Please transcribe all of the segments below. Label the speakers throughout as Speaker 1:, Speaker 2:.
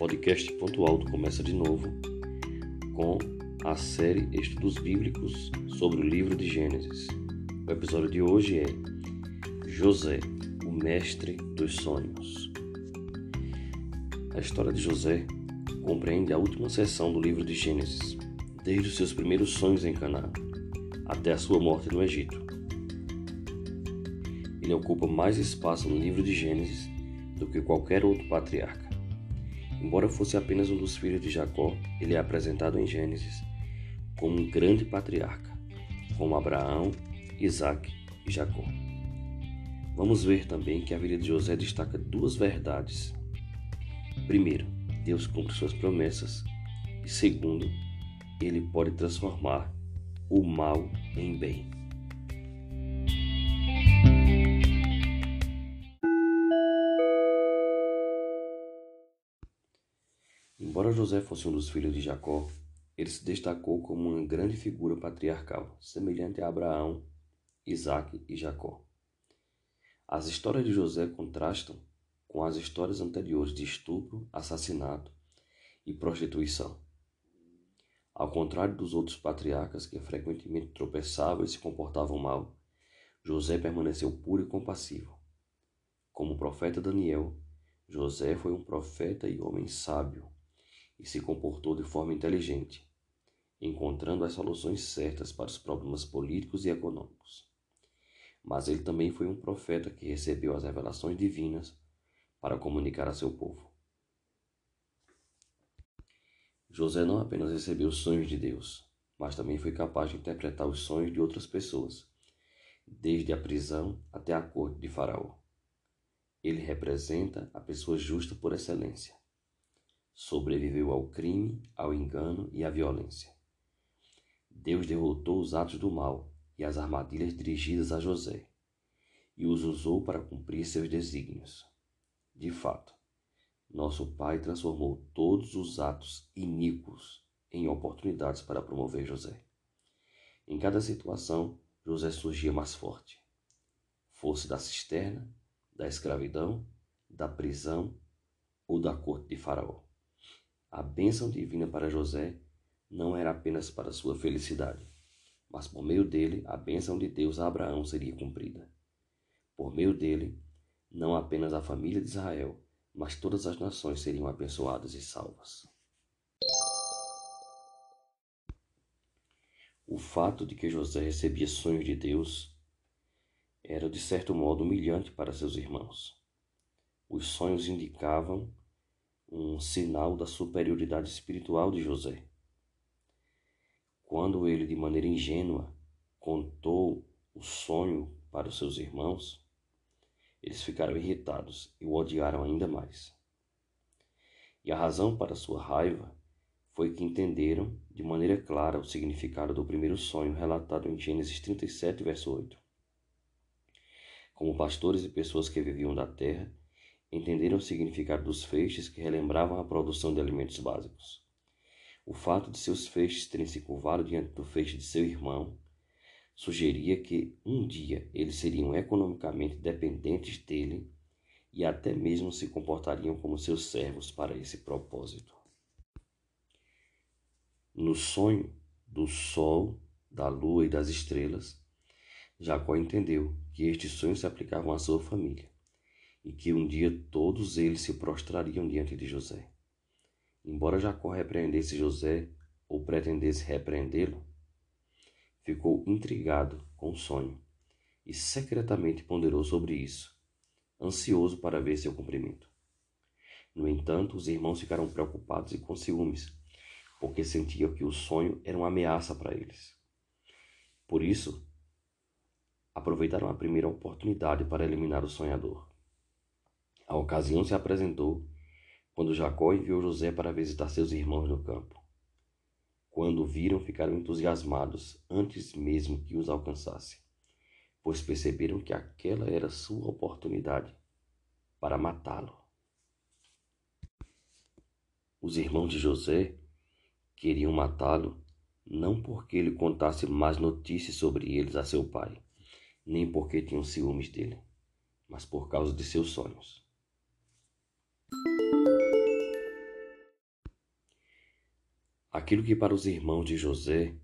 Speaker 1: podcast Ponto Alto começa de novo com a série Estudos Bíblicos sobre o livro de Gênesis. O episódio de hoje é José, o mestre dos sonhos. A história de José compreende a última seção do livro de Gênesis, desde os seus primeiros sonhos em Canaã até a sua morte no Egito. Ele ocupa mais espaço no livro de Gênesis do que qualquer outro patriarca. Embora fosse apenas um dos filhos de Jacó, ele é apresentado em Gênesis como um grande patriarca, como Abraão, Isaac e Jacó. Vamos ver também que a vida de José destaca duas verdades. Primeiro, Deus cumpre suas promessas. E segundo, ele pode transformar o mal em bem. Embora José fosse um dos filhos de Jacó, ele se destacou como uma grande figura patriarcal, semelhante a Abraão, Isaac e Jacó. As histórias de José contrastam com as histórias anteriores de estupro, assassinato e prostituição. Ao contrário dos outros patriarcas que frequentemente tropeçavam e se comportavam mal, José permaneceu puro e compassivo. Como o profeta Daniel, José foi um profeta e homem sábio, e se comportou de forma inteligente, encontrando as soluções certas para os problemas políticos e econômicos. Mas ele também foi um profeta que recebeu as revelações divinas para comunicar a seu povo. José não apenas recebeu os sonhos de Deus, mas também foi capaz de interpretar os sonhos de outras pessoas, desde a prisão até a corte de Faraó. Ele representa a pessoa justa por excelência sobreviveu ao crime, ao engano e à violência. Deus derrotou os atos do mal e as armadilhas dirigidas a José, e os usou para cumprir seus desígnios. De fato, nosso Pai transformou todos os atos iníquos em oportunidades para promover José. Em cada situação, José surgia mais forte. Fosse da cisterna, da escravidão, da prisão ou da corte de Faraó. A bênção divina para José não era apenas para sua felicidade, mas por meio dele a bênção de Deus a Abraão seria cumprida. Por meio dele, não apenas a família de Israel, mas todas as nações seriam abençoadas e salvas. O fato de que José recebia sonhos de Deus era de certo modo humilhante para seus irmãos. Os sonhos indicavam um sinal da superioridade espiritual de José. Quando ele, de maneira ingênua, contou o sonho para os seus irmãos, eles ficaram irritados e o odiaram ainda mais. E a razão para sua raiva foi que entenderam de maneira clara o significado do primeiro sonho relatado em Gênesis 37, verso 8. Como pastores e pessoas que viviam da terra, entenderam o significado dos feixes que relembravam a produção de alimentos básicos. O fato de seus feixes terem se curvado diante do feixe de seu irmão sugeria que um dia eles seriam economicamente dependentes dele e até mesmo se comportariam como seus servos para esse propósito. No sonho do sol, da lua e das estrelas, Jacó entendeu que estes sonhos se aplicavam à sua família e que um dia todos eles se prostrariam diante de José. Embora Jacó repreendesse José ou pretendesse repreendê-lo, ficou intrigado com o sonho e secretamente ponderou sobre isso, ansioso para ver seu cumprimento. No entanto, os irmãos ficaram preocupados e com ciúmes, porque sentiam que o sonho era uma ameaça para eles. Por isso, aproveitaram a primeira oportunidade para eliminar o sonhador. A ocasião se apresentou quando Jacó enviou José para visitar seus irmãos no campo. Quando o viram, ficaram entusiasmados antes mesmo que os alcançasse, pois perceberam que aquela era sua oportunidade para matá-lo. Os irmãos de José queriam matá-lo não porque ele contasse mais notícias sobre eles a seu pai, nem porque tinham ciúmes dele, mas por causa de seus sonhos. Aquilo que para os irmãos de José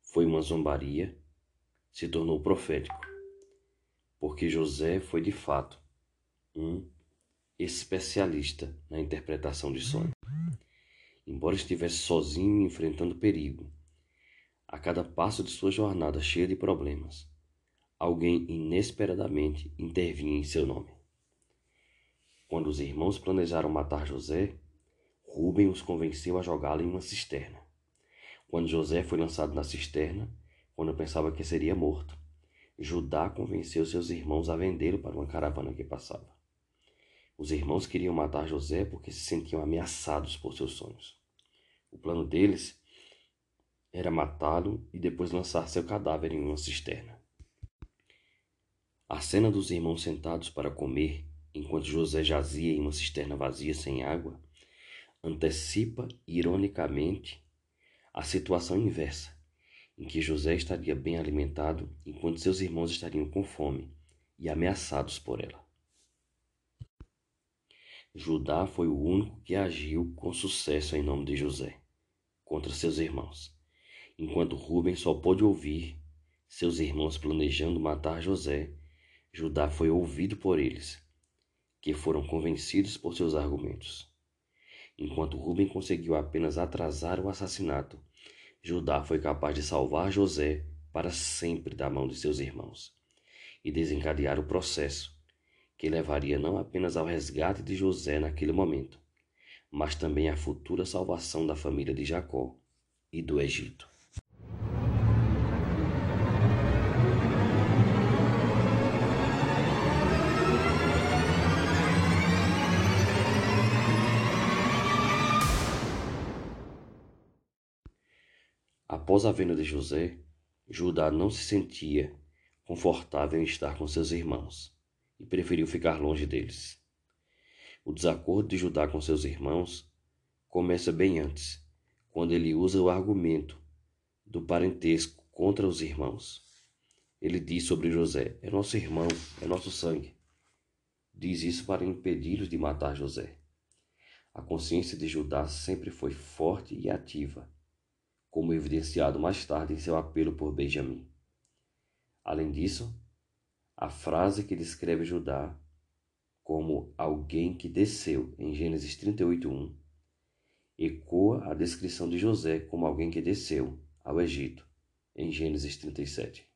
Speaker 1: foi uma zombaria se tornou profético, porque José foi de fato um especialista na interpretação de sonhos. Embora estivesse sozinho enfrentando perigo, a cada passo de sua jornada cheia de problemas, alguém inesperadamente intervinha em seu nome. Quando os irmãos planejaram matar José, Rubem os convenceu a jogá-lo em uma cisterna. Quando José foi lançado na cisterna, quando pensava que seria morto, Judá convenceu seus irmãos a vendê-lo para uma caravana que passava. Os irmãos queriam matar José porque se sentiam ameaçados por seus sonhos. O plano deles era matá-lo e depois lançar seu cadáver em uma cisterna. A cena dos irmãos sentados para comer, enquanto José jazia em uma cisterna vazia sem água, antecipa ironicamente a situação inversa, em que José estaria bem alimentado enquanto seus irmãos estariam com fome e ameaçados por ela. Judá foi o único que agiu com sucesso em nome de José contra seus irmãos, enquanto Rubem só pôde ouvir seus irmãos planejando matar José. Judá foi ouvido por eles, que foram convencidos por seus argumentos. Enquanto Rubem conseguiu apenas atrasar o assassinato, Judá foi capaz de salvar José para sempre da mão de seus irmãos e desencadear o processo que levaria não apenas ao resgate de José naquele momento, mas também à futura salvação da família de Jacó e do Egito. Após a venda de José, Judá não se sentia confortável em estar com seus irmãos e preferiu ficar longe deles. O desacordo de Judá com seus irmãos começa bem antes, quando ele usa o argumento do parentesco contra os irmãos. Ele diz sobre José: É nosso irmão, é nosso sangue. Diz isso para impedi-los de matar José. A consciência de Judá sempre foi forte e ativa como evidenciado mais tarde em seu apelo por Benjamim. Além disso, a frase que descreve Judá como alguém que desceu em Gênesis 38:1 ecoa a descrição de José como alguém que desceu ao Egito em Gênesis 37.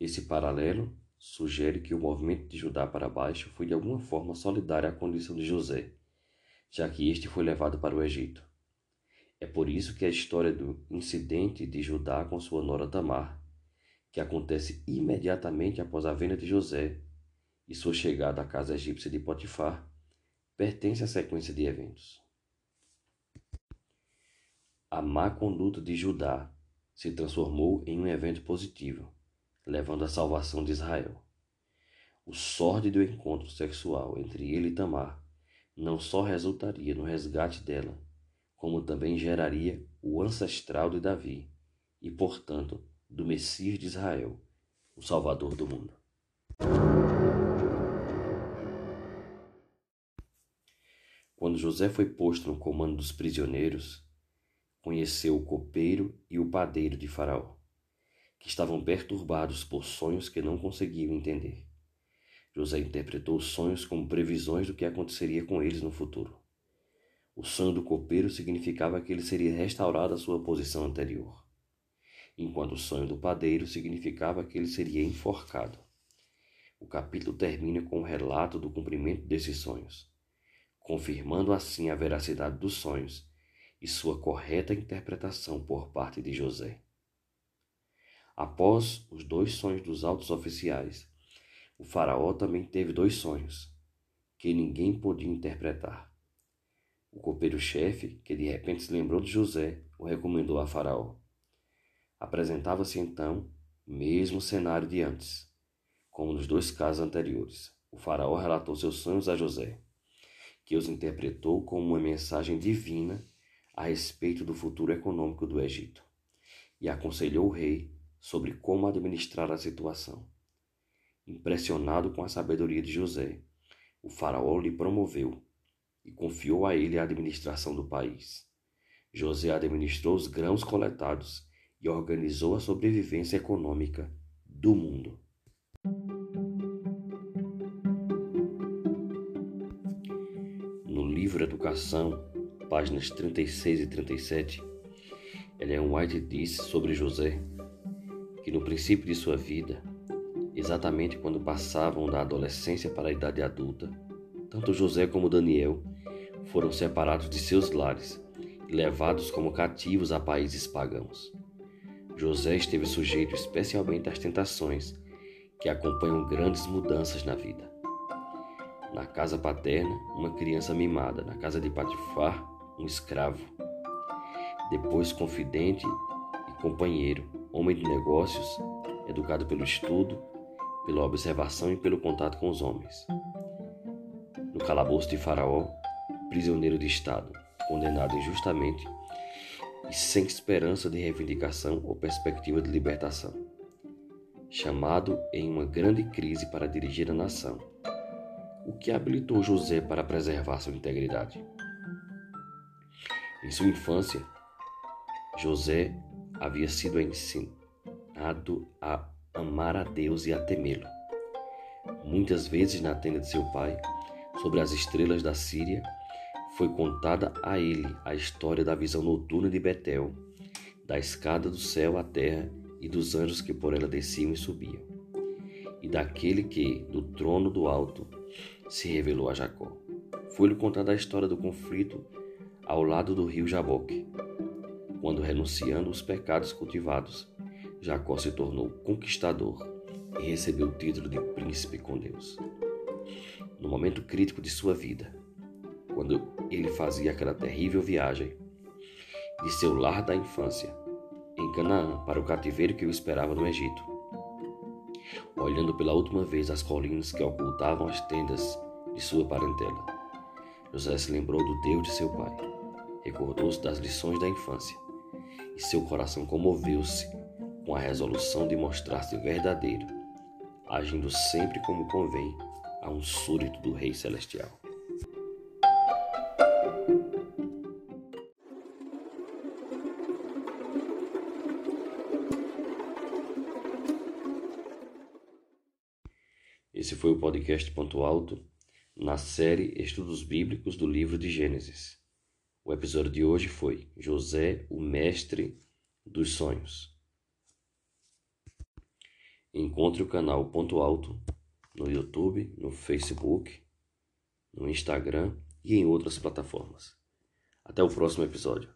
Speaker 1: Esse paralelo sugere que o movimento de Judá para baixo foi de alguma forma solidário à condição de José, já que este foi levado para o Egito. É por isso que a história do incidente de Judá com sua nora Tamar, que acontece imediatamente após a venda de José e sua chegada à casa egípcia de Potifar, pertence à sequência de eventos. A má conduta de Judá se transformou em um evento positivo, levando à salvação de Israel. O sórdido encontro sexual entre ele e Tamar não só resultaria no resgate dela, como também geraria o ancestral de Davi e, portanto, do Messias de Israel, o Salvador do mundo. Quando José foi posto no comando dos prisioneiros, conheceu o copeiro e o padeiro de Faraó, que estavam perturbados por sonhos que não conseguiam entender. José interpretou os sonhos como previsões do que aconteceria com eles no futuro. O sonho do copeiro significava que ele seria restaurado à sua posição anterior, enquanto o sonho do padeiro significava que ele seria enforcado. O capítulo termina com o relato do cumprimento desses sonhos, confirmando assim a veracidade dos sonhos e sua correta interpretação por parte de José. Após os dois sonhos dos altos oficiais, o Faraó também teve dois sonhos, que ninguém podia interpretar. O copeiro-chefe, que de repente se lembrou de José, o recomendou a Faraó. Apresentava-se então o mesmo cenário de antes, como nos dois casos anteriores. O Faraó relatou seus sonhos a José, que os interpretou como uma mensagem divina a respeito do futuro econômico do Egito, e aconselhou o rei sobre como administrar a situação. Impressionado com a sabedoria de José, o Faraó lhe promoveu e confiou a ele a administração do país. José administrou os grãos coletados e organizou a sobrevivência econômica do mundo. No livro Educação, páginas 36 e 37, Ellen White diz sobre José que no princípio de sua vida, exatamente quando passavam da adolescência para a idade adulta, tanto José como Daniel foram separados de seus lares e levados como cativos a países pagãos. José esteve sujeito especialmente às tentações que acompanham grandes mudanças na vida. Na casa paterna, uma criança mimada, na casa de Patifar, um escravo. Depois, confidente e companheiro, homem de negócios, educado pelo estudo, pela observação e pelo contato com os homens. No calabouço de Faraó, prisioneiro de Estado, condenado injustamente e sem esperança de reivindicação ou perspectiva de libertação. Chamado em uma grande crise para dirigir a nação. O que habilitou José para preservar sua integridade? Em sua infância, José havia sido ensinado a amar a Deus e a temê-lo. Muitas vezes na tenda de seu pai, sobre as estrelas da Síria, foi contada a ele a história da visão noturna de Betel, da escada do céu à terra e dos anjos que por ela desciam e subiam, e daquele que, do trono do alto, se revelou a Jacó. Foi-lhe contada a história do conflito ao lado do rio Jaboque, quando, renunciando os pecados cultivados, Jacó se tornou conquistador e recebeu o título de príncipe com Deus. No momento crítico de sua vida, quando ele fazia aquela terrível viagem de seu lar da infância, em Canaã, para o cativeiro que o esperava no Egito. Olhando pela última vez as colinas que ocultavam as tendas de sua parentela, José se lembrou do Deus de seu pai, recordou-se das lições da infância, e seu coração comoveu-se com a resolução de mostrar-se verdadeiro, agindo sempre como convém a um súdito do Rei Celestial. Esse foi o podcast Ponto Alto na série Estudos Bíblicos do livro de Gênesis. O episódio de hoje foi José, o Mestre dos Sonhos. Encontre o canal Ponto Alto no YouTube, no Facebook, no Instagram e em outras plataformas. Até o próximo episódio.